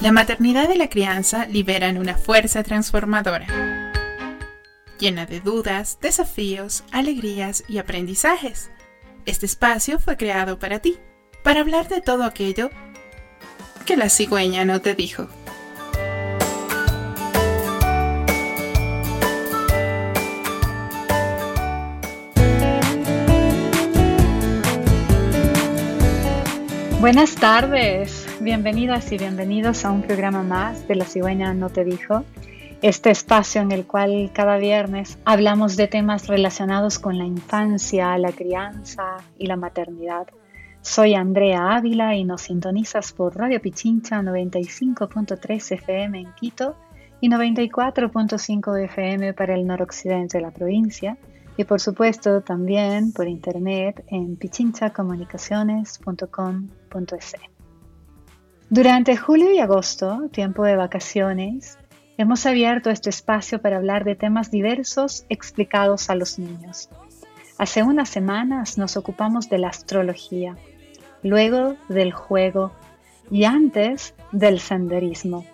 La maternidad y la crianza liberan una fuerza transformadora, llena de dudas, desafíos, alegrías y aprendizajes. Este espacio fue creado para ti, para hablar de todo aquello que la cigüeña no te dijo. Buenas tardes, bienvenidas y bienvenidos a un programa más de La cigüeña no te dijo, este espacio en el cual cada viernes hablamos de temas relacionados con la infancia, la crianza y la maternidad. Soy Andrea Ávila y nos sintonizas por Radio Pichincha 95.3 FM en Quito y 94.5 FM para el noroccidente de la provincia y por supuesto también por internet en pichinchacomunicaciones.com.es. Durante julio y agosto, tiempo de vacaciones, hemos abierto este espacio para hablar de temas diversos explicados a los niños. Hace unas semanas nos ocupamos de la astrología, luego del juego y antes del senderismo.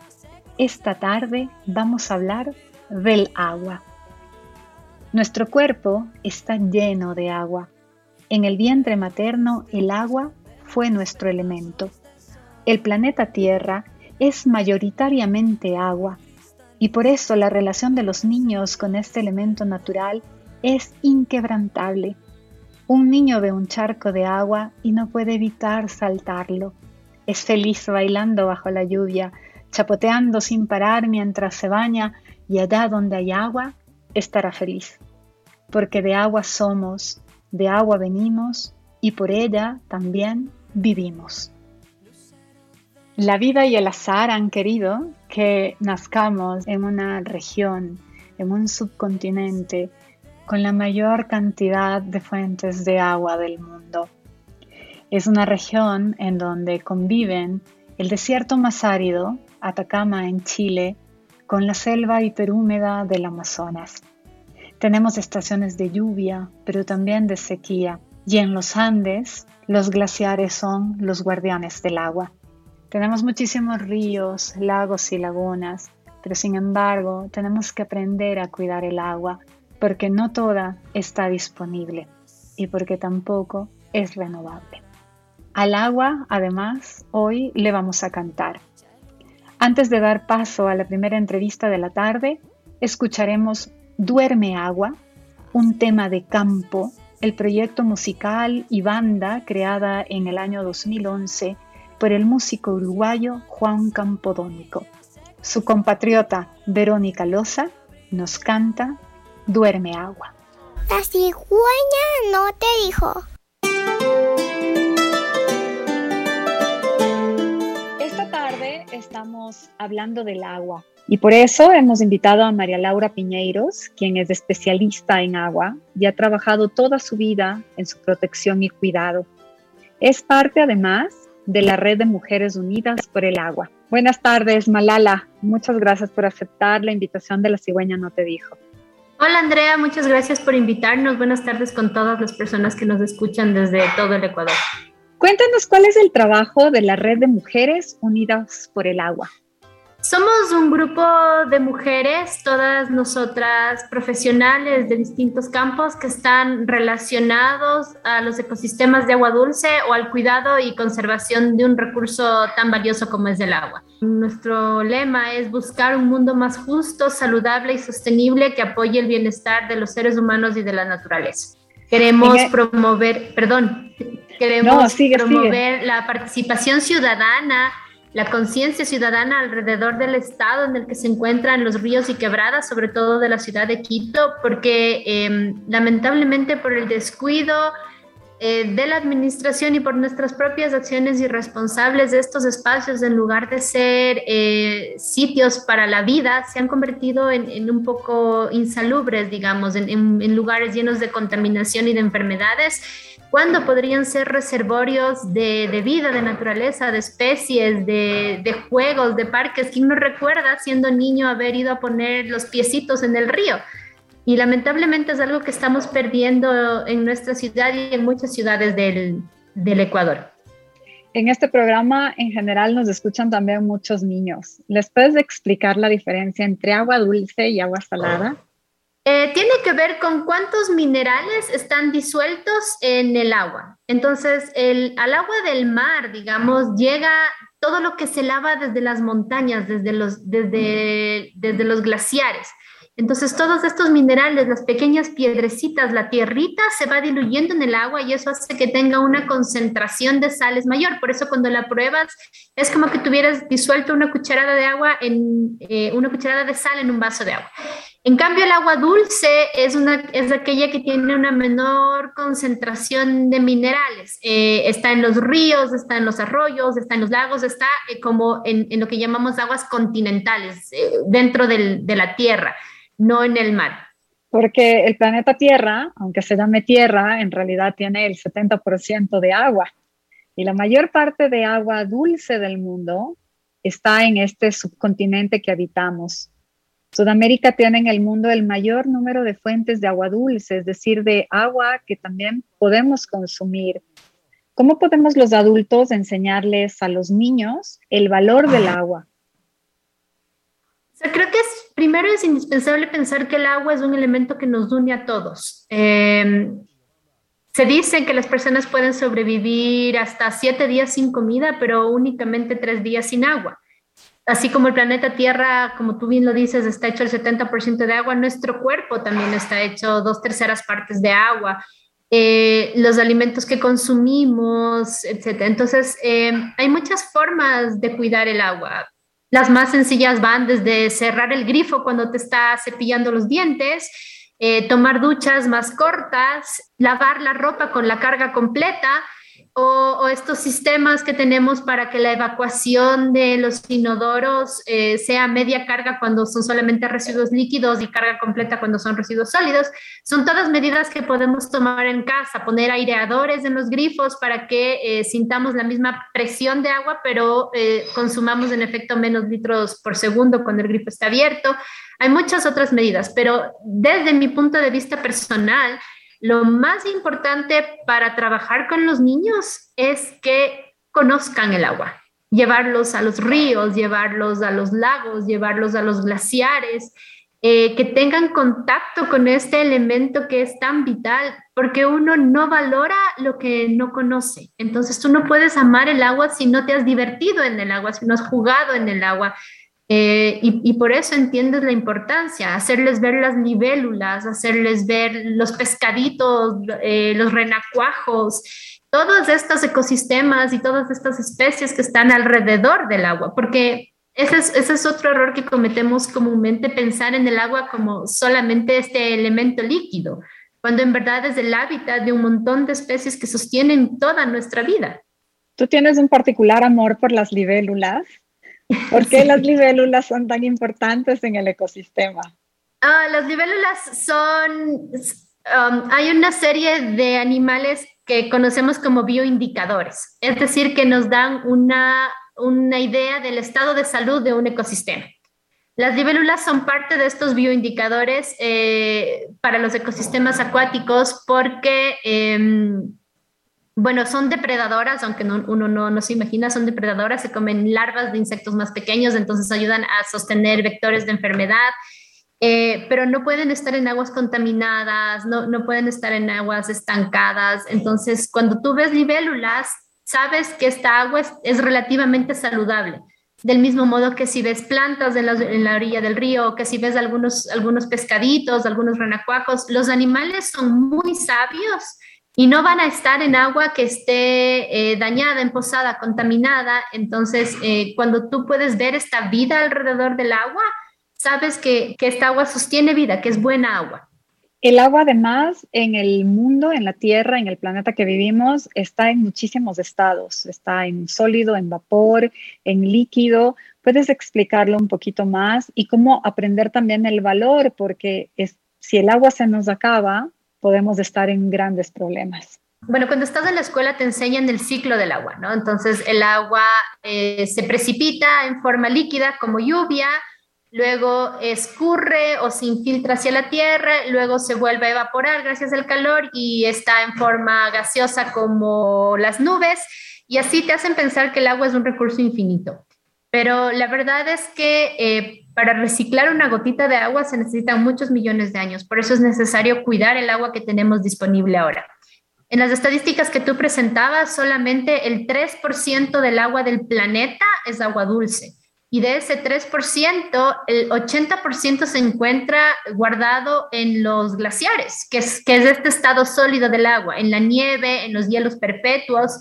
Esta tarde vamos a hablar del agua. Nuestro cuerpo está lleno de agua. En el vientre materno el agua fue nuestro elemento. El planeta Tierra es mayoritariamente agua y por eso la relación de los niños con este elemento natural es inquebrantable. Un niño ve un charco de agua y no puede evitar saltarlo. Es feliz bailando bajo la lluvia, chapoteando sin parar mientras se baña y allá donde hay agua estará feliz, porque de agua somos, de agua venimos y por ella también vivimos. La vida y el azar han querido que nazcamos en una región, en un subcontinente, con la mayor cantidad de fuentes de agua del mundo. Es una región en donde conviven el desierto más árido, Atacama en Chile, con la selva hiperhúmeda del Amazonas. Tenemos estaciones de lluvia, pero también de sequía, y en los Andes los glaciares son los guardianes del agua. Tenemos muchísimos ríos, lagos y lagunas, pero sin embargo tenemos que aprender a cuidar el agua, porque no toda está disponible y porque tampoco es renovable. Al agua, además, hoy le vamos a cantar. Antes de dar paso a la primera entrevista de la tarde, escucharemos Duerme Agua, un tema de campo, el proyecto musical y banda creada en el año 2011 por el músico uruguayo Juan Campodónico. Su compatriota Verónica Loza nos canta Duerme Agua. La cigüeña no te dijo. Esta tarde estamos hablando del agua y por eso hemos invitado a María Laura Piñeiros, quien es especialista en agua y ha trabajado toda su vida en su protección y cuidado. Es parte además de la Red de Mujeres Unidas por el Agua. Buenas tardes, Malala. Muchas gracias por aceptar la invitación de la cigüeña No Te Dijo. Hola Andrea, muchas gracias por invitarnos. Buenas tardes con todas las personas que nos escuchan desde todo el Ecuador. Cuéntanos cuál es el trabajo de la Red de Mujeres Unidas por el Agua. Somos un grupo de mujeres, todas nosotras profesionales de distintos campos que están relacionados a los ecosistemas de agua dulce o al cuidado y conservación de un recurso tan valioso como es el agua. Nuestro lema es buscar un mundo más justo, saludable y sostenible que apoye el bienestar de los seres humanos y de la naturaleza. Queremos promover, perdón, queremos promover la participación ciudadana la conciencia ciudadana alrededor del estado en el que se encuentran los ríos y quebradas, sobre todo de la ciudad de Quito, porque em, lamentablemente por el descuido eh, de la administración y por nuestras propias acciones irresponsables de estos espacios, en lugar de ser eh, sitios para la vida, se han convertido en, un poco insalubres, digamos, en lugares llenos de contaminación y de enfermedades ¿Cuándo podrían ser reservorios de, vida, de naturaleza, de especies, de, juegos, de parques? ¿Quién no recuerda siendo niño haber ido a poner los piecitos en el río? Y lamentablemente es algo que estamos perdiendo en nuestra ciudad y en muchas ciudades del, del Ecuador. En este programa en general nos escuchan también muchos niños. ¿Les puedes explicar la diferencia entre agua dulce y agua salada? Eh, tiene que ver con cuántos minerales están disueltos en el agua. Entonces, el, al agua del mar, digamos, llega todo lo que se lava desde las montañas, desde los, desde, desde los glaciares. Entonces todos estos minerales, las pequeñas piedrecitas, la tierrita se va diluyendo en el agua y eso hace que tenga una concentración de sales mayor. Por eso cuando la pruebas es como que tuvieras disuelto una cucharada de agua en eh, una cucharada de sal en un vaso de agua. En cambio el agua dulce es, una, es aquella que tiene una menor concentración de minerales. Eh, está en los ríos, está en los arroyos, está en los lagos, está eh, como en, lo que llamamos aguas continentales, dentro de la tierra no en el mar. Porque el planeta Tierra, aunque se llame Tierra, en realidad tiene el 70% de agua. Y la mayor parte de agua dulce del mundo está en este subcontinente que habitamos. Sudamérica tiene en el mundo el mayor número de fuentes de agua dulce, es decir, de agua que también podemos consumir. ¿Cómo podemos los adultos enseñarles a los niños el valor del agua? creo que es, primero es indispensable pensar que el agua es un elemento que nos une a todos. Em, se dice que las personas pueden sobrevivir hasta siete días sin comida, pero únicamente tres días sin agua. Así como el planeta Tierra, como tú bien lo dices, está hecho el 70% de agua, nuestro cuerpo también está hecho dos terceras partes de agua. Eh, los alimentos que consumimos, etc. Entonces, em, hay muchas formas de cuidar el agua. Las más sencillas van desde cerrar el grifo cuando te está cepillando los dientes, eh, tomar duchas más cortas, lavar la ropa con la carga completa, o, estos sistemas que tenemos para que la evacuación de los inodoros eh, sea media carga cuando son solamente residuos líquidos y carga completa cuando son residuos sólidos, son todas medidas que podemos tomar en casa, poner aireadores en los grifos para que eh, sintamos la misma presión de agua, pero eh, consumamos en efecto menos litros por segundo cuando el grifo está abierto. Hay muchas otras medidas, pero desde mi punto de vista personal, lo más importante para trabajar con los niños es que conozcan el agua, llevarlos a los ríos, llevarlos a los lagos, llevarlos a los glaciares, eh, que tengan contacto con este elemento que es tan vital, porque uno no valora lo que no conoce. Entonces tú no puedes amar el agua si no te has divertido en el agua, si no has jugado en el agua, eh, y, por eso entiendes la importancia, hacerles ver las libélulas, hacerles ver los pescaditos, eh, los renacuajos, todos estos ecosistemas y todas estas especies que están alrededor del agua, porque ese es, ese es otro error que cometemos comúnmente, pensar en el agua como solamente este elemento líquido, cuando en verdad es el hábitat de un montón de especies que sostienen toda nuestra vida. Tú tienes un particular amor por las libélulas. ¿Por qué las libélulas son tan importantes en el ecosistema? Ah, las libélulas son, um, hay una serie de animales que conocemos como bioindicadores, es decir, que nos dan una, una idea del estado de salud de un ecosistema. Las libélulas son parte de estos bioindicadores eh, para los ecosistemas acuáticos porque em, bueno, son depredadoras, aunque uno no, se imagina, son depredadoras, se comen larvas de insectos más pequeños, entonces ayudan a sostener vectores de enfermedad, eh, pero no pueden estar en aguas contaminadas, no, no pueden estar en aguas estancadas. Entonces, cuando tú ves libélulas, sabes que esta agua es, relativamente saludable. Del mismo modo que si ves plantas en la, en la, orilla del río, que si ves algunos, algunos pescaditos, algunos renacuajos, los animales son muy sabios y no van a estar en agua que esté eh, dañada, emposada, contaminada. Entonces, eh, cuando tú puedes ver esta vida alrededor del agua, sabes que, que esta agua sostiene vida, que es buena agua. El agua además en el mundo, en la Tierra, en el planeta que vivimos, está en muchísimos estados. Está en sólido, en vapor, en líquido. ¿Puedes explicarlo un poquito más y cómo aprender también el valor? Porque es, si el agua se nos acaba, podemos estar en grandes problemas. Bueno, cuando estás en la escuela te enseñan el ciclo del agua, ¿no? Entonces el agua eh, se precipita en forma líquida como lluvia, luego escurre o se infiltra hacia la tierra, luego se vuelve a evaporar gracias al calor y está en forma gaseosa como las nubes y así te hacen pensar que el agua es un recurso infinito. Pero la verdad es que eh, para reciclar una gotita de agua se necesitan muchos millones de años. Por eso es necesario cuidar el agua que tenemos disponible ahora. En las estadísticas que tú presentabas, solamente el 3% del agua del planeta es agua dulce. Y de ese 3%, el 80% se encuentra guardado en los glaciares, que es, que es este estado sólido del agua, en la nieve, en los hielos perpetuos.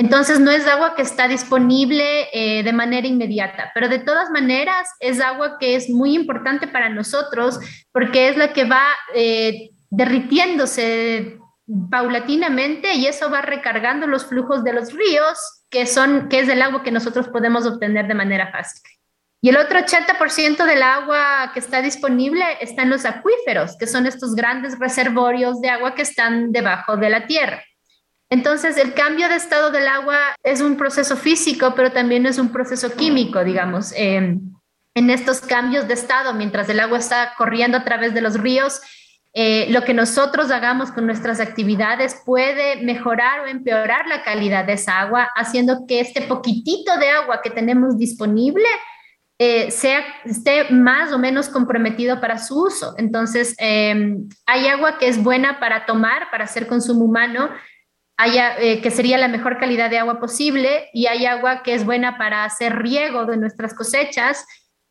Entonces no es agua que está disponible eh, de manera inmediata, pero de todas maneras es agua que es muy importante para nosotros porque es la que va eh, derritiéndose paulatinamente y eso va recargando los flujos de los ríos, que, son, que es el agua que nosotros podemos obtener de manera fácil. Y el otro 80% del agua que está disponible está en los acuíferos, que son estos grandes reservorios de agua que están debajo de la tierra. Entonces, el cambio de estado del agua es un proceso físico, pero también es un proceso químico, digamos. Em, en estos cambios de estado, mientras el agua está corriendo a través de los ríos, eh, lo que nosotros hagamos con nuestras actividades puede mejorar o empeorar la calidad de esa agua, haciendo que este poquitito de agua que tenemos disponible eh, sea, esté más o menos comprometido para su uso. Entonces, em, hay agua que es buena para tomar, para hacer consumo humano, eh, que sería la mejor calidad de agua posible y hay agua que es buena para hacer riego de nuestras cosechas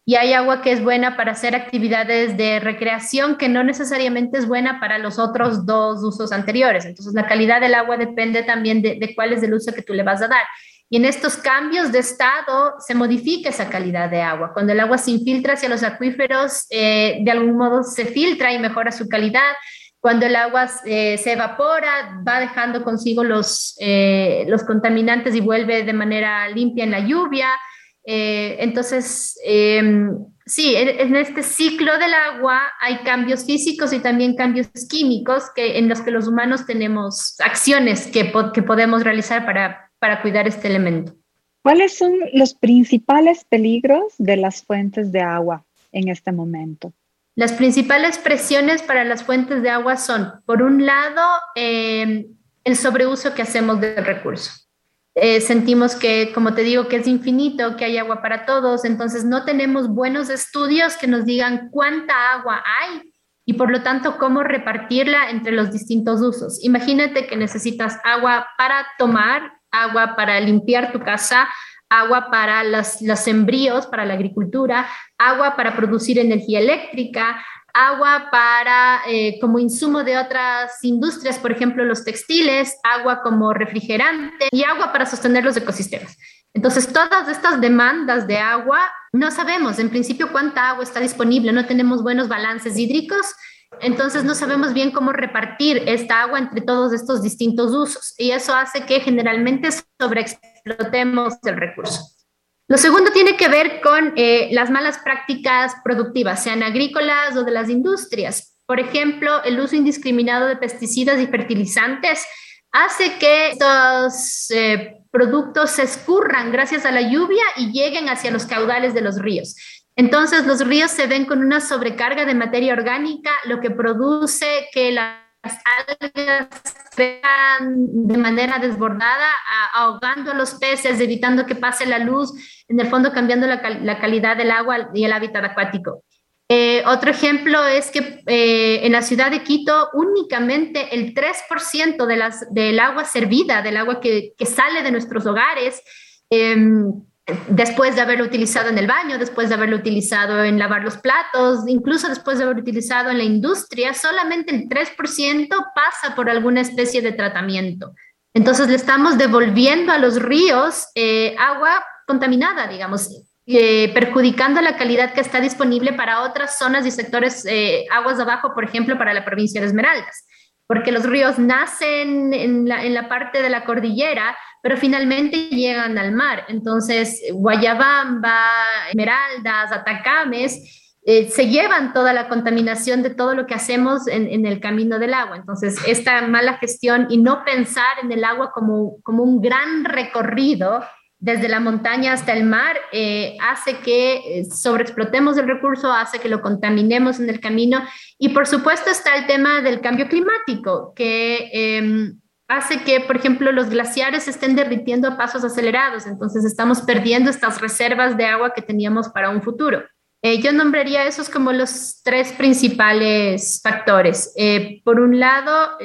y hay agua que es buena para hacer actividades de recreación que no necesariamente es buena para los otros dos usos anteriores. Entonces, la calidad del agua depende también de, cuál es el uso que tú le vas a dar. Y en estos cambios de estado se modifica esa calidad de agua. Cuando el agua se infiltra hacia los acuíferos, eh, de algún modo se filtra y mejora su calidad. Cuando el agua eh, se evapora, va dejando consigo los, eh, los contaminantes y vuelve de manera limpia en la lluvia. Eh, entonces, em, sí, en, este ciclo del agua hay cambios físicos y también cambios químicos que, en los que los humanos tenemos acciones que, que podemos realizar para, para cuidar este elemento. ¿Cuáles son los principales peligros de las fuentes de agua en este momento? Las principales presiones para las fuentes de agua son, por un lado, em, el sobreuso que hacemos del recurso. Eh, sentimos que, como te digo, que es infinito, que hay agua para todos, entonces no tenemos buenos estudios que nos digan cuánta agua hay y por lo tanto cómo repartirla entre los distintos usos. Imagínate que necesitas agua para tomar, agua para limpiar tu casa, agua para los, los sembríos, para la agricultura, agua para producir energía eléctrica, agua para eh, como insumo de otras industrias, por ejemplo, los textiles, agua como refrigerante y agua para sostener los ecosistemas. Entonces, todas estas demandas de agua, no sabemos en principio cuánta agua está disponible, no tenemos buenos balances hídricos, entonces no sabemos bien cómo repartir esta agua entre todos estos distintos usos y eso hace que generalmente sobreexplotemos el recurso. Lo segundo tiene que ver con eh, las malas prácticas productivas, sean agrícolas o de las industrias. Por ejemplo, el uso indiscriminado de pesticidas y fertilizantes hace que estos eh, productos se escurran gracias a la lluvia y lleguen hacia los caudales de los ríos. Entonces, los ríos se ven con una sobrecarga de materia orgánica, lo que produce que las algas vean de manera desbordada, ahogando a los peces, evitando que pase la luz, en el fondo cambiando la, calidad del agua y el hábitat acuático. Eh, otro ejemplo es que eh, en la ciudad de Quito únicamente el 3% de las, del agua servida, del agua que, sale de nuestros hogares, eh, después de haberlo utilizado en el baño, después de haberlo utilizado en lavar los platos, incluso después de haberlo utilizado en la industria, solamente el 3% pasa por alguna especie de tratamiento. Entonces le estamos devolviendo a los ríos eh, agua contaminada, digamos, eh, perjudicando la calidad que está disponible para otras zonas y sectores, eh, aguas abajo, por ejemplo, para la provincia de Esmeraldas, porque los ríos nacen en la, en parte de la cordillera, pero finalmente llegan al mar. Entonces, Guayabamba, Esmeraldas, Atacames, eh, se llevan toda la contaminación de todo lo que hacemos en, el camino del agua. Entonces, esta mala gestión y no pensar en el agua como, como un gran recorrido desde la montaña hasta el mar eh, hace que eh, sobreexplotemos el recurso, hace que lo contaminemos en el camino. Y por supuesto está el tema del cambio climático, que em, hace que, por ejemplo, los glaciares estén derritiendo a pasos acelerados, entonces estamos perdiendo estas reservas de agua que teníamos para un futuro. Eh, yo nombraría esos como los tres principales factores. Eh, por un lado,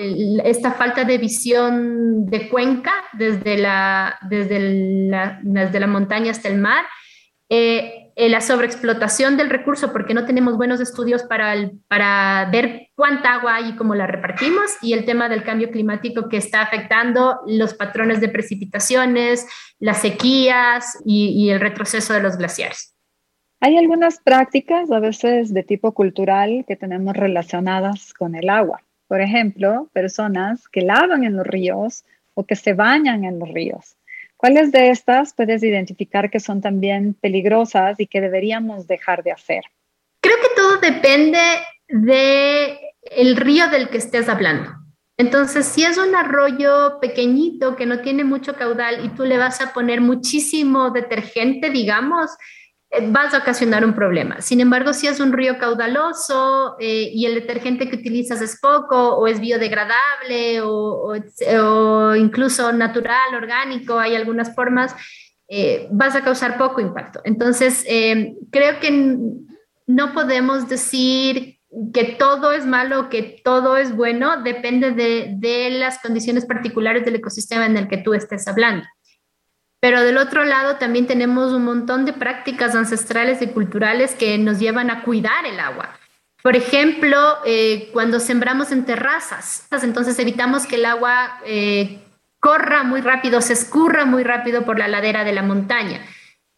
esta falta de visión de cuenca desde la, desde la, desde la montaña hasta el mar. Eh, la sobreexplotación del recurso porque no tenemos buenos estudios para, para ver cuánta agua hay y cómo la repartimos, y el tema del cambio climático que está afectando los patrones de precipitaciones, las sequías y el retroceso de los glaciares. Hay algunas prácticas, a veces de tipo cultural, que tenemos relacionadas con el agua. Por ejemplo, personas que lavan en los ríos o que se bañan en los ríos. ¿Cuáles de estas puedes identificar que son también peligrosas y que deberíamos dejar de hacer? Creo que todo depende del el río del que estés hablando. Entonces, si es un arroyo pequeñito que no tiene mucho caudal y tú le vas a poner muchísimo detergente, digamos, vas a ocasionar un problema. Sin embargo, si es un río caudaloso eh, y el detergente que utilizas es poco o es biodegradable o, incluso natural, orgánico, hay algunas formas, eh, vas a causar poco impacto. Entonces, creo que no podemos decir que todo es malo, que todo es bueno, depende de las condiciones particulares del ecosistema en el que tú estés hablando. Pero del otro lado también tenemos un montón de prácticas ancestrales y culturales que nos llevan a cuidar el agua. Por ejemplo, eh, cuando sembramos en terrazas, entonces evitamos que el agua eh, corra muy rápido, se escurra muy rápido por la ladera de la montaña,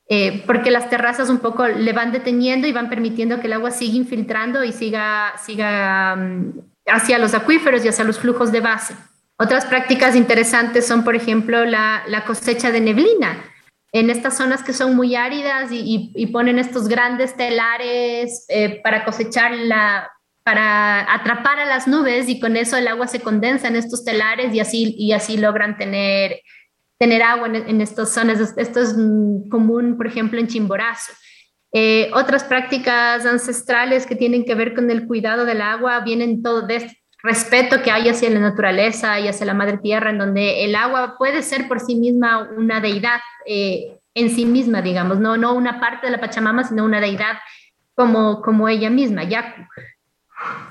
eh, porque las terrazas un poco le van deteniendo y van permitiendo que el agua siga infiltrando y siga, siga mm, hacia los acuíferos y hacia los flujos de base. Otras prácticas interesantes son, por ejemplo, la, cosecha de neblina. En estas zonas que son muy áridas y, ponen estos grandes telares eh, para cosechar la, para atrapar a las nubes y con eso el agua se condensa en estos telares y así, y así logran tener, tener agua en, estas zonas. Esto es común, por ejemplo, en Chimborazo. Eh, otras prácticas ancestrales que tienen que ver con el cuidado del agua vienen todo de, respeto que hay hacia la naturaleza y hacia la madre tierra, en donde el agua puede ser por sí misma una deidad eh, en sí misma, digamos, no, no una parte de la Pachamama, sino una deidad como, como ella misma, Yaku.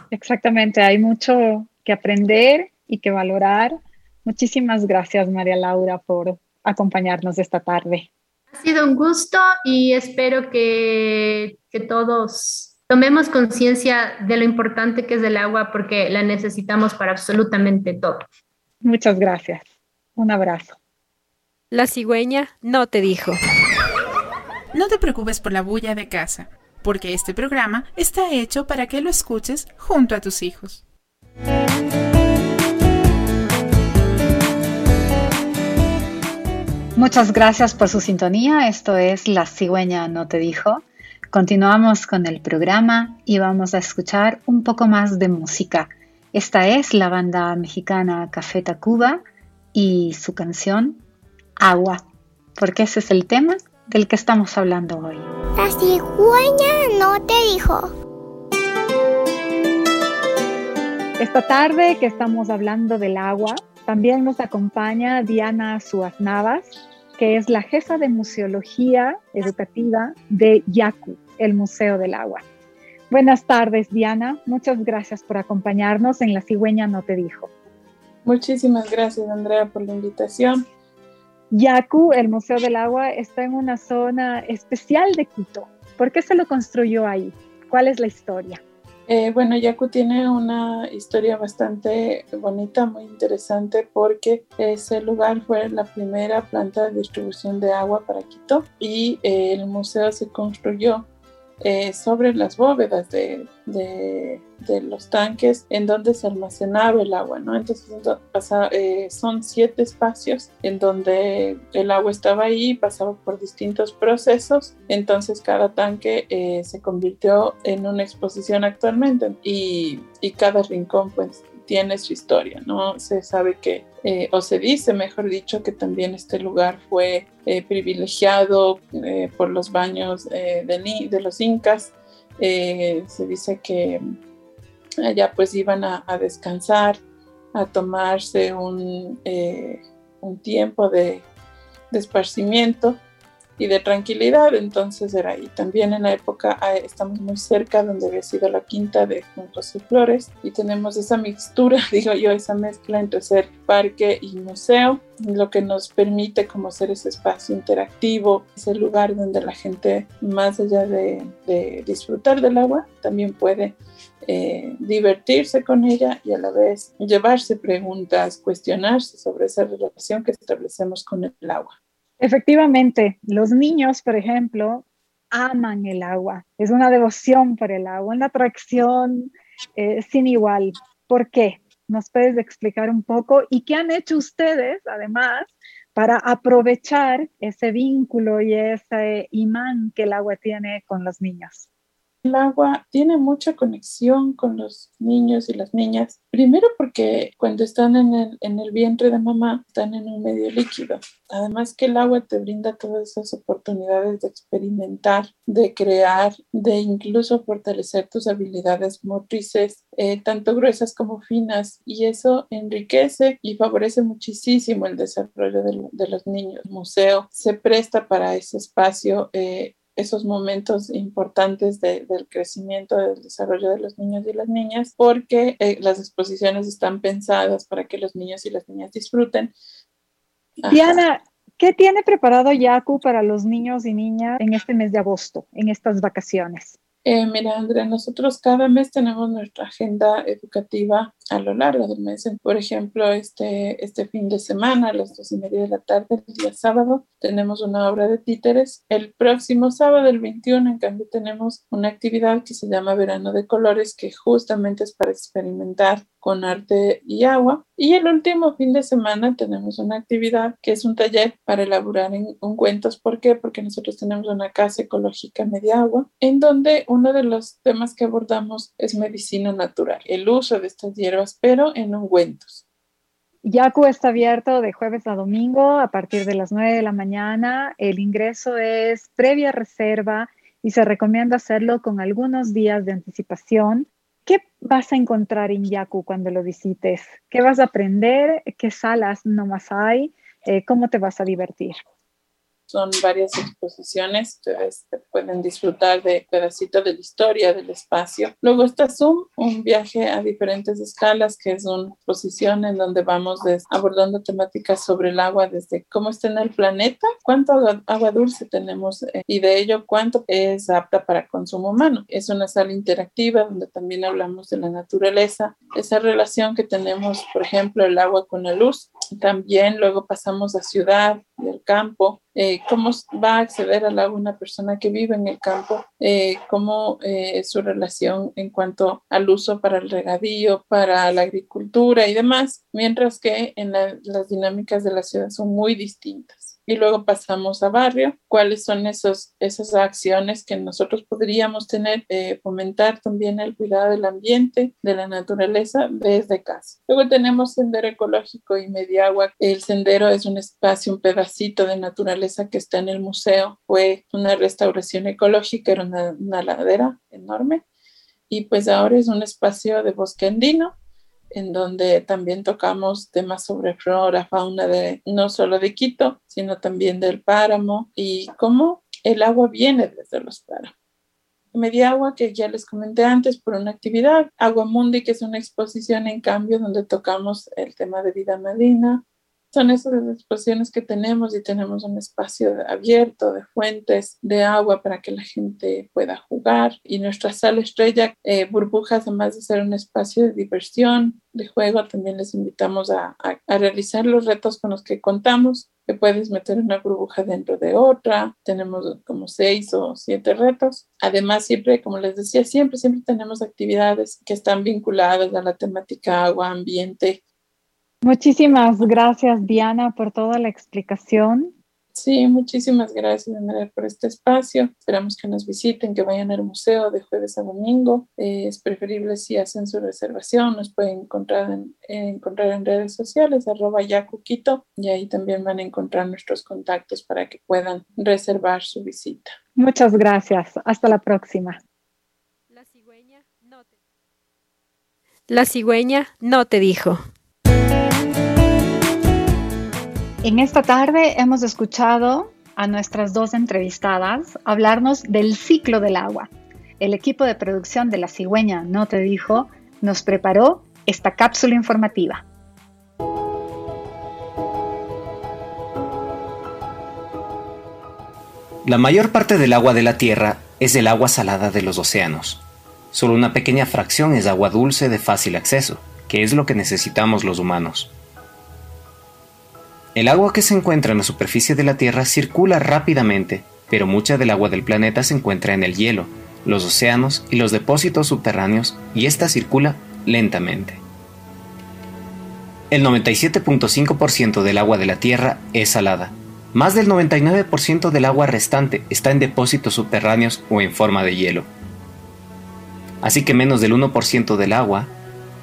Exactamente, hay mucho que aprender y que valorar. Muchísimas gracias, María Laura, por acompañarnos esta tarde. Ha sido un gusto y espero que, que todos tomemos conciencia de lo importante que es el agua porque la necesitamos para absolutamente todo. Muchas gracias. Un abrazo. La cigüeña no te dijo. No te preocupes por la bulla de casa, porque este programa está hecho para que lo escuches junto a tus hijos. Muchas gracias por su sintonía. Esto es La cigüeña no te dijo. Continuamos con el programa y vamos a escuchar un poco más de música. Esta es la banda mexicana Café Tacuba y su canción Agua, porque ese es el tema del que estamos hablando hoy. La cigüeña no te dijo. Esta tarde que estamos hablando del agua, también nos acompaña Diana Suaz Navas, que es la jefa de museología educativa de Yaku, el Museo del Agua. Buenas tardes, Diana. Muchas gracias por acompañarnos en La Cigüeña No Te Dijo. Muchísimas gracias, Andrea, por la invitación. Yaku, el Museo del Agua, está en una zona especial de Quito. ¿Por qué se lo construyó ahí? ¿Cuál es la historia? Eh, bueno, Yaku tiene una historia bastante bonita, muy interesante, porque ese lugar fue la primera planta de distribución de agua para Quito y eh, el museo se construyó eh, sobre las bóvedas de, de, los tanques en donde se almacenaba el agua, ¿no? Entonces eh, son siete espacios en donde el agua estaba ahí, pasaba por distintos procesos, entonces cada tanque eh, se convirtió en una exposición actualmente y, y cada rincón pues tiene su historia, ¿no? Se sabe que, eh, o se dice, mejor dicho, que también este lugar fue eh, privilegiado eh, por los baños de, los incas. se dice que allá pues iban a, descansar a tomarse un, un tiempo de, de esparcimiento y de tranquilidad, entonces era ahí. También en la época ah, estamos muy cerca donde había sido la quinta de Juan José Flores y tenemos esa mixtura, digo yo, esa mezcla entre ser parque y museo, lo que nos permite como ser ese espacio interactivo, ese lugar donde la gente, más allá de, disfrutar del agua, también puede eh, divertirse con ella y a la vez llevarse preguntas, cuestionarse sobre esa relación que establecemos con el agua. Efectivamente, los niños, por ejemplo, aman el agua. Es una devoción por el agua, una atracción eh, sin igual. ¿Por qué? ¿Nos puedes explicar un poco? ¿Y qué han hecho ustedes, además, para aprovechar ese vínculo y ese imán que el agua tiene con los niños? El agua tiene mucha conexión con los niños y las niñas. Primero porque cuando están en el, en el vientre de mamá están en un medio líquido. Además que el agua te brinda todas esas oportunidades de experimentar, de crear, de incluso fortalecer tus habilidades motrices, eh, tanto gruesas como finas. Y eso enriquece y favorece muchísimo el desarrollo de, los niños. El museo se presta para ese espacio. Eh, esos momentos importantes del crecimiento, del desarrollo de los niños y las niñas, porque eh, las exposiciones están pensadas para que los niños y las niñas disfruten. Diana, ¿qué tiene preparado Yaku para los niños y niñas en este mes de agosto, en estas vacaciones? Eh, mira, Andrea, nosotros cada mes tenemos nuestra agenda educativa a lo largo del mes. Por ejemplo, este, este fin de semana, a las dos y media de la tarde, el día sábado, tenemos una obra de títeres. El próximo sábado, el 21, en cambio, tenemos una actividad que se llama Verano de Colores, que justamente es para experimentar con arte y agua. Y el último fin de semana tenemos una actividad que es un taller para elaborar en, cuentos. ¿Por qué? Porque nosotros tenemos una casa ecológica media agua, en donde uno de los temas que abordamos es medicina natural, el uso de estas hierbas pero en ungüentos. Yacu está abierto de jueves a domingo a partir de las 9 de la mañana. El ingreso es previa reserva y se recomienda hacerlo con algunos días de anticipación. ¿Qué vas a encontrar en Yaku cuando lo visites? ¿Qué vas a aprender? ¿Qué salas nomás hay? Eh, ¿Cómo te vas a divertir? Son varias exposiciones, ustedes pueden disfrutar de pedacitos de la historia del espacio. Luego está Zoom, un viaje a diferentes escalas, que es una exposición en donde vamos abordando temáticas sobre el agua, desde cómo está en el planeta, cuánto agua, dulce tenemos eh, y de ello cuánto es apta para consumo humano. Es una sala interactiva donde también hablamos de la naturaleza, esa relación que tenemos, por ejemplo, el agua con la luz. También luego pasamos a ciudad y al campo eh, cómo va a acceder al agua una persona que vive en el campo, eh, cómo eh, es su relación en cuanto al uso para el regadío, para la agricultura y demás, mientras que en las dinámicas de la ciudad son muy distintas y luego pasamos a barrio, cuáles son esos, esas acciones que nosotros podríamos tener, eh, fomentar también el cuidado del ambiente, de la naturaleza desde casa. Luego tenemos sendero ecológico y Mediagua. El sendero es un espacio, un pedacito de naturaleza que está en el museo. Fue una restauración ecológica, era una, una ladera enorme y pues ahora es un espacio de bosque andino en donde también tocamos temas sobre flora, fauna de no solo de Quito, sino también del páramo y cómo el agua viene desde los páramos. Media Agua, que ya les comenté antes, por una actividad. Agua Mundi, que es una exposición en cambio donde tocamos el tema de vida marina, son esas exposiciones que tenemos y tenemos un espacio abierto de fuentes de agua para que la gente pueda jugar. Y nuestra sala estrella, eh, Burbujas, además de ser un espacio de diversión, de juego, también les invitamos a, a, realizar los retos con los que contamos que puedes meter una burbuja dentro de otra. Tenemos como seis o siete retos. Además, siempre, como les decía, siempre, siempre tenemos actividades que están vinculadas a la temática agua, ambiente, Muchísimas gracias, Diana, por toda la explicación. Sí, muchísimas gracias, Andrea, por este espacio. Esperamos que nos visiten, que vayan al museo de jueves a domingo. Eh, es preferible si hacen su reservación, nos pueden encontrar en, encontrar en redes sociales, arroba yacuquito, y ahí también van a encontrar nuestros contactos para que puedan reservar su visita. Muchas gracias. Hasta la próxima. La cigüeña no te, la cigüeña no te dijo. En esta tarde hemos escuchado a nuestras dos entrevistadas hablarnos del ciclo del agua. El equipo de producción de La Cigüeña No Te Dijo nos preparó esta cápsula informativa. La mayor parte del agua de la Tierra es el agua salada de los océanos. Solo una pequeña fracción es agua dulce de fácil acceso, que es lo que necesitamos los humanos. El agua que se encuentra en la superficie de la Tierra circula rápidamente, pero mucha del agua del planeta se encuentra en el hielo, los océanos y los depósitos subterráneos, y esta circula lentamente. El 97.5% del agua de la Tierra es salada, más del 99% del agua restante está en depósitos subterráneos o en forma de hielo. Así que menos del 1% del agua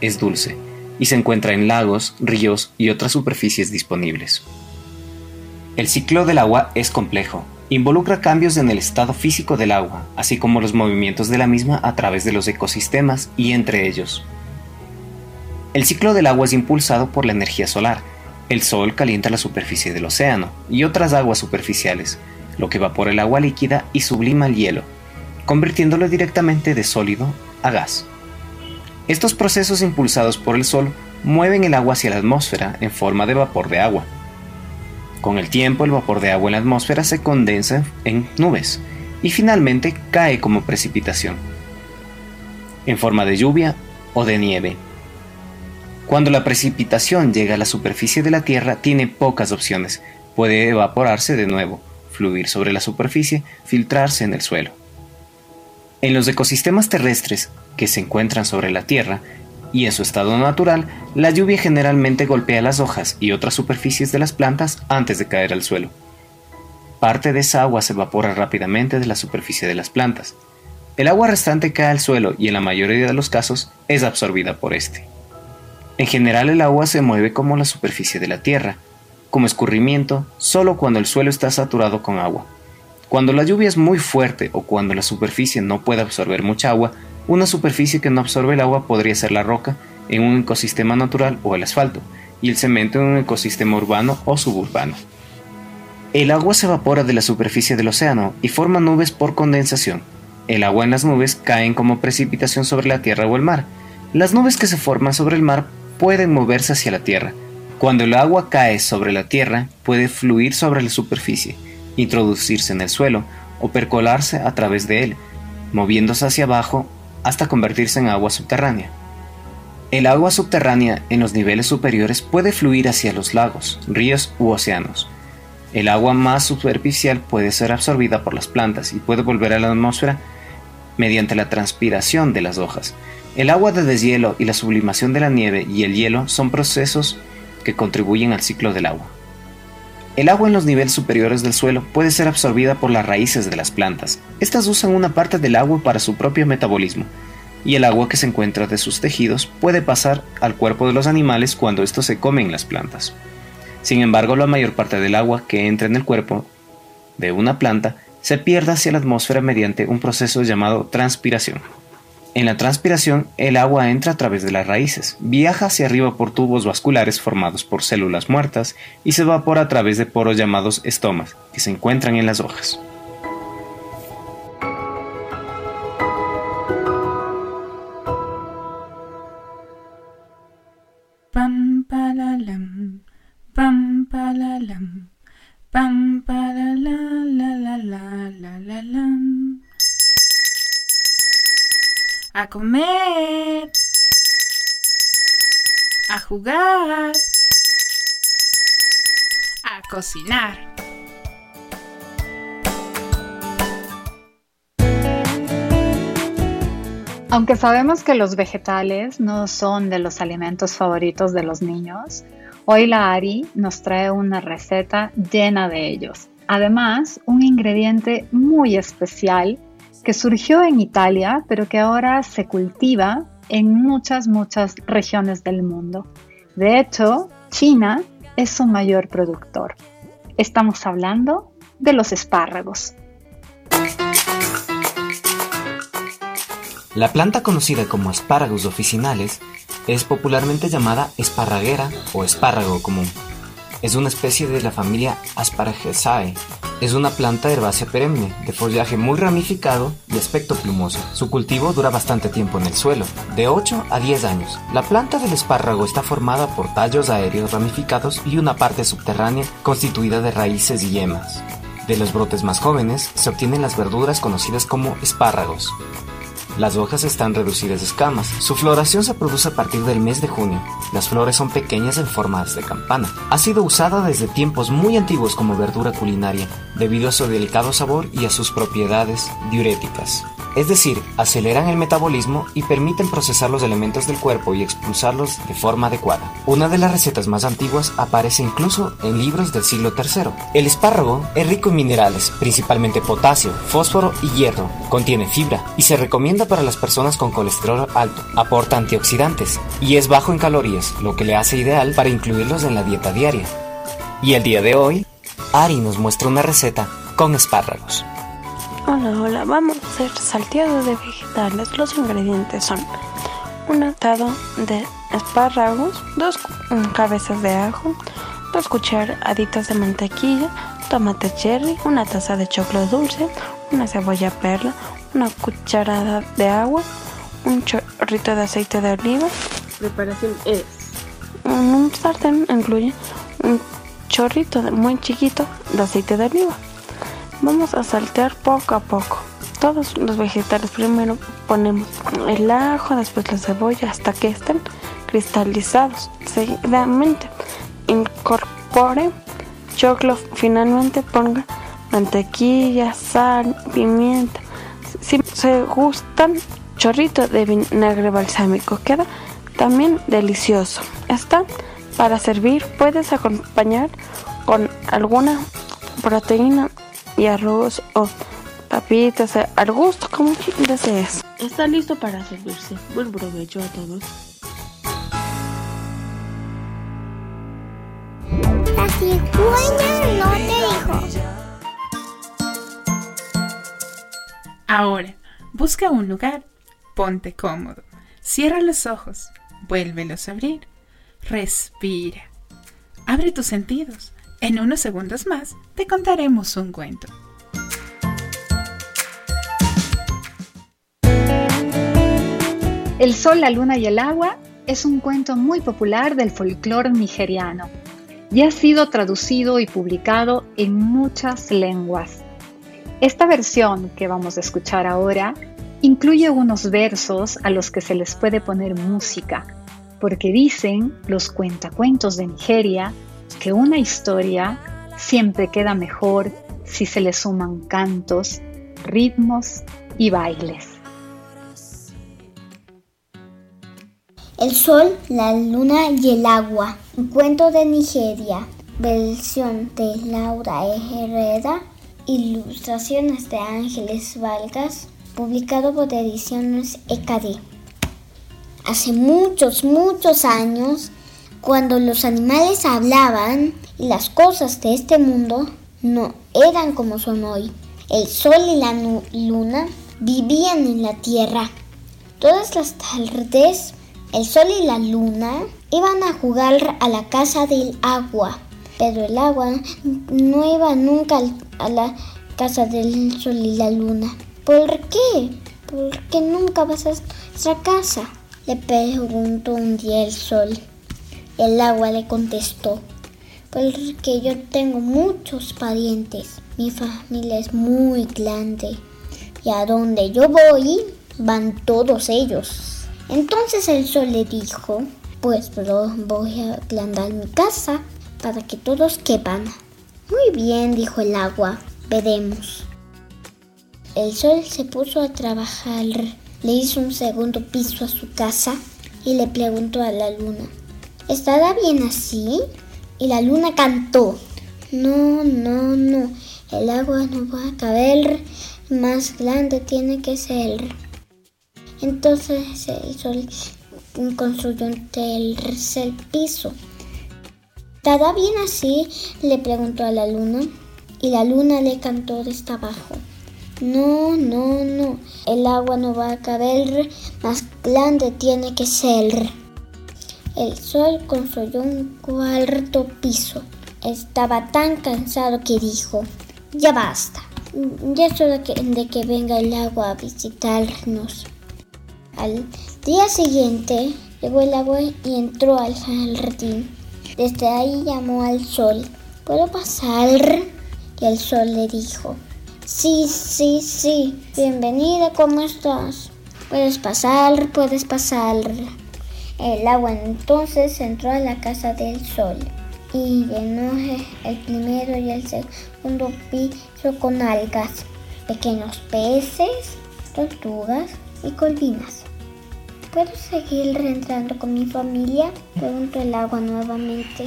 es dulce y se encuentra en lagos, ríos y otras superficies disponibles. El ciclo del agua es complejo. Involucra cambios en el estado físico del agua, así como los movimientos de la misma a través de los ecosistemas y entre ellos. El ciclo del agua es impulsado por la energía solar, el sol calienta la superficie del océano y otras aguas superficiales, lo que evapora el agua líquida y sublima el hielo, convirtiéndolo directamente de sólido a gas. Estos procesos impulsados por el sol mueven el agua hacia la atmósfera en forma de vapor de agua. Con el tiempo el vapor de agua en la atmósfera se condensa en nubes y finalmente cae como precipitación, en forma de lluvia o de nieve. Cuando la precipitación llega a la superficie de la Tierra tiene pocas opciones. Puede evaporarse de nuevo, fluir sobre la superficie, filtrarse en el suelo. En los ecosistemas terrestres que se encuentran sobre la Tierra y en su estado natural, la lluvia generalmente golpea las hojas y otras superficies de las plantas antes de caer al suelo. Parte de esa agua se evapora rápidamente de la superficie de las plantas. El agua restante cae al suelo y en la mayoría de los casos es absorbida por este. En general el agua se mueve como la superficie de la Tierra, como escurrimiento, solo cuando el suelo está saturado con agua. Cuando la lluvia es muy fuerte o cuando la superficie no puede absorber mucha agua, una superficie que no absorbe el agua podría ser la roca en un ecosistema natural o el asfalto, y el cemento en un ecosistema urbano o suburbano. El agua se evapora de la superficie del océano y forma nubes por condensación. El agua en las nubes caen como precipitación sobre la tierra o el mar. Las nubes que se forman sobre el mar pueden moverse hacia la Tierra. Cuando el agua cae sobre la Tierra, puede fluir sobre la superficie, introducirse en el suelo o percolarse a través de él, moviéndose hacia abajo hasta convertirse en agua subterránea. El agua subterránea en los niveles superiores puede fluir hacia los lagos, ríos u océanos. El agua más superficial puede ser absorbida por las plantas y puede volver a la atmósfera mediante la transpiración de las hojas, el agua de deshielo y la sublimación de la nieve y el hielo son procesos que contribuyen al ciclo del agua. El agua en los niveles superiores del suelo puede ser absorbida por las raíces de las plantas. Estas usan una parte del agua para su propio metabolismo, y el agua que se encuentra de sus tejidos puede pasar al cuerpo de los animales cuando estos se comen las plantas. Sin embargo, la mayor parte del agua que entra en el cuerpo de una planta se pierde hacia la atmósfera mediante un proceso llamado transpiración. En la transpiración, el agua entra a través de las raíces, viaja hacia arriba por tubos vasculares formados por células muertas y se evapora a través de poros llamados estomas, que se encuentran en las hojas. Pam pam pam a comer, a jugar, a cocinar. Aunque sabemos que los vegetales no son de los alimentos favoritos de los niños, hoy la Ari nos trae una receta llena de ellos. Además, un ingrediente muy especial que surgió en Italia, pero que ahora se cultiva en muchas, muchas regiones del mundo. De hecho, China es su mayor productor. Estamos hablando de los espárragos. La planta conocida como espárragos oficinales es popularmente llamada esparraguera o espárrago común. es una especie de la familia Asparagiaceae. Es una planta herbácea perenne, de follaje muy ramificado y aspecto plumoso. Su cultivo dura bastante tiempo en el suelo, de 8 a 10 años. La planta del espárrago está formada por tallos aéreos ramificados y una parte subterránea constituida de raíces y yemas. De los brotes más jóvenes se obtienen las verduras conocidas como espárragos. Las hojas están reducidas a escamas. Su floración se produce a partir del mes de junio. Las flores son pequeñas en formas de campana. Ha sido usada desde tiempos muy antiguos como verdura culinaria, debido a su delicado sabor y a sus propiedades diuréticas es decir, aceleran el metabolismo y permiten procesar los elementos del cuerpo y expulsarlos de forma adecuada. Una de las recetas más antiguas aparece incluso en libros del siglo III. El espárrago es rico en minerales, principalmente potasio, fósforo y hierro. Contiene fibra y se recomienda para las personas con colesterol alto. Aporta antioxidantes y es bajo en calorías, lo que le hace ideal para incluirlos en la dieta diaria. Y el día de hoy, Ari nos muestra una receta con espárragos. Hola, hola, vamos a hacer salteado de vegetales. Los ingredientes son un atado de espárragos, dos cabezas de ajo, dos cucharaditas de mantequilla, tomate cherry, una taza de choclo dulce, una cebolla perla, una cucharada de agua, un chorrito de aceite de oliva. Preparación es. Un sartén incluye un chorrito muy chiquito de aceite de oliva. Vamos a saltear poco a poco. Todos los vegetales primero ponemos el ajo, después la cebolla hasta que estén cristalizados. Seguidamente incorpore choclo, finalmente ponga mantequilla, sal, pimienta. Si se gustan, chorrito de vinagre balsámico. Queda también delicioso. Está para servir. Puedes acompañar con alguna proteína y arroz o papitas al gusto como desees. Está listo para servirse. Buen provecho a todos. La cigüeña no Ahora, busca un lugar, ponte cómodo, cierra los ojos, vuélvelos a abrir, respira, abre tus sentidos. En unos segundos más te contaremos un cuento. El sol, la luna y el agua es un cuento muy popular del folclore nigeriano y ha sido traducido y publicado en muchas lenguas. Esta versión que vamos a escuchar ahora incluye unos versos a los que se les puede poner música, porque dicen los cuentacuentos de Nigeria que una historia siempre queda mejor si se le suman cantos, ritmos y bailes. El sol, la luna y el agua. Un cuento de Nigeria. Versión de Laura Herrera. Ilustraciones de Ángeles Vargas. Publicado por Ediciones EKD. Hace muchos, muchos años, cuando los animales hablaban y las cosas de este mundo no eran como son hoy. El sol y la luna vivían en la tierra. Todas las tardes el sol y la luna iban a jugar a la casa del agua, pero el agua no iba nunca a la casa del sol y la luna. ¿Por qué? ¿Por qué nunca vas a nuestra casa? Le preguntó un día el sol. El agua le contestó, porque yo tengo muchos parientes, mi familia es muy grande y a donde yo voy van todos ellos. Entonces el sol le dijo, pues voy a agrandar mi casa para que todos quepan. Muy bien, dijo el agua, veremos. El sol se puso a trabajar, le hizo un segundo piso a su casa y le preguntó a la luna, ¿Estará bien así? Y la luna cantó. No, no, no. El agua no va a caber. Más grande tiene que ser. Entonces el sol construyó un tercer piso. ¿Estará bien así? Le preguntó a la luna. Y la luna le cantó desde abajo. No, no, no. El agua no va a caber. Más grande tiene que ser. El sol construyó un cuarto piso. estaba tan cansado que dijo, ya basta, ya es hora de que venga el agua a visitarnos. Al día siguiente llegó el agua y entró al jardín. Desde ahí llamó al sol. ¿Puedo pasar? Y el sol le dijo, sí, sí, sí, bienvenida, ¿cómo estás? Puedes pasar, puedes pasar. El agua entonces entró a la casa del sol y llenó el primero y el segundo piso con algas, pequeños peces, tortugas y colbinas. ¿Puedo seguir entrando con mi familia? Preguntó el agua nuevamente.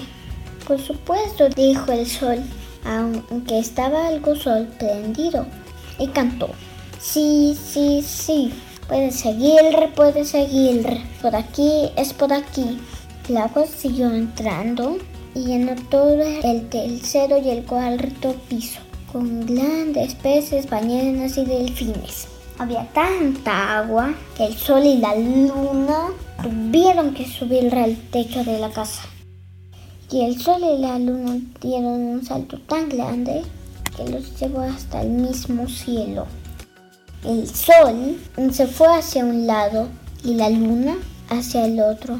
Por supuesto, dijo el sol, aunque estaba algo sorprendido, y cantó. Sí, sí, sí, puedes seguir, puedes seguir. Por aquí es por aquí. El agua siguió entrando y llenó todo el tercero y el cuarto piso, con grandes peces, ballenas y delfines. Había tanta agua que el sol y la luna tuvieron que subir al techo de la casa. Y el sol y la luna dieron un salto tan grande que los llevó hasta el mismo cielo. El sol se fue hacia un lado y la luna hacia el otro.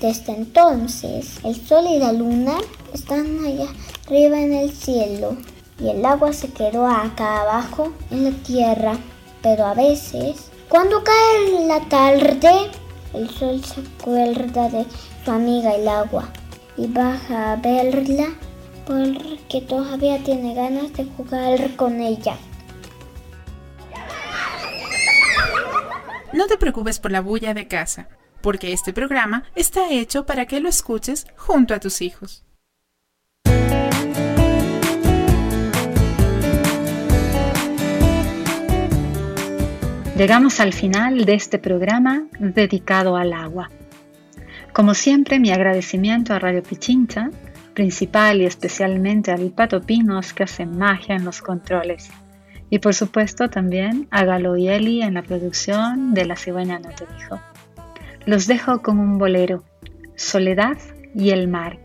Desde entonces, el sol y la luna están allá arriba en el cielo y el agua se quedó acá abajo en la tierra. Pero a veces, cuando cae la tarde, el sol se acuerda de su amiga el agua y baja a verla porque todavía tiene ganas de jugar con ella. No te preocupes por la bulla de casa, porque este programa está hecho para que lo escuches junto a tus hijos. Llegamos al final de este programa dedicado al agua. Como siempre, mi agradecimiento a Radio Pichincha, principal y especialmente al Pato Pinos que hace magia en los controles. Y por supuesto también a Galo y en la producción de La cigüeña no te dijo. Los dejo con un bolero, Soledad y el mar,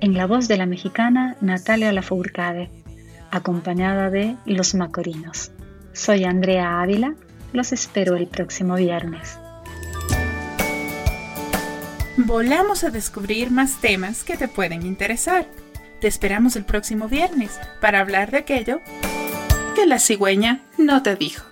en la voz de la mexicana Natalia Lafourcade, acompañada de Los Macorinos. Soy Andrea Ávila los espero el próximo viernes. Volamos a descubrir más temas que te pueden interesar. Te esperamos el próximo viernes para hablar de aquello que la cigüeña no te dijo.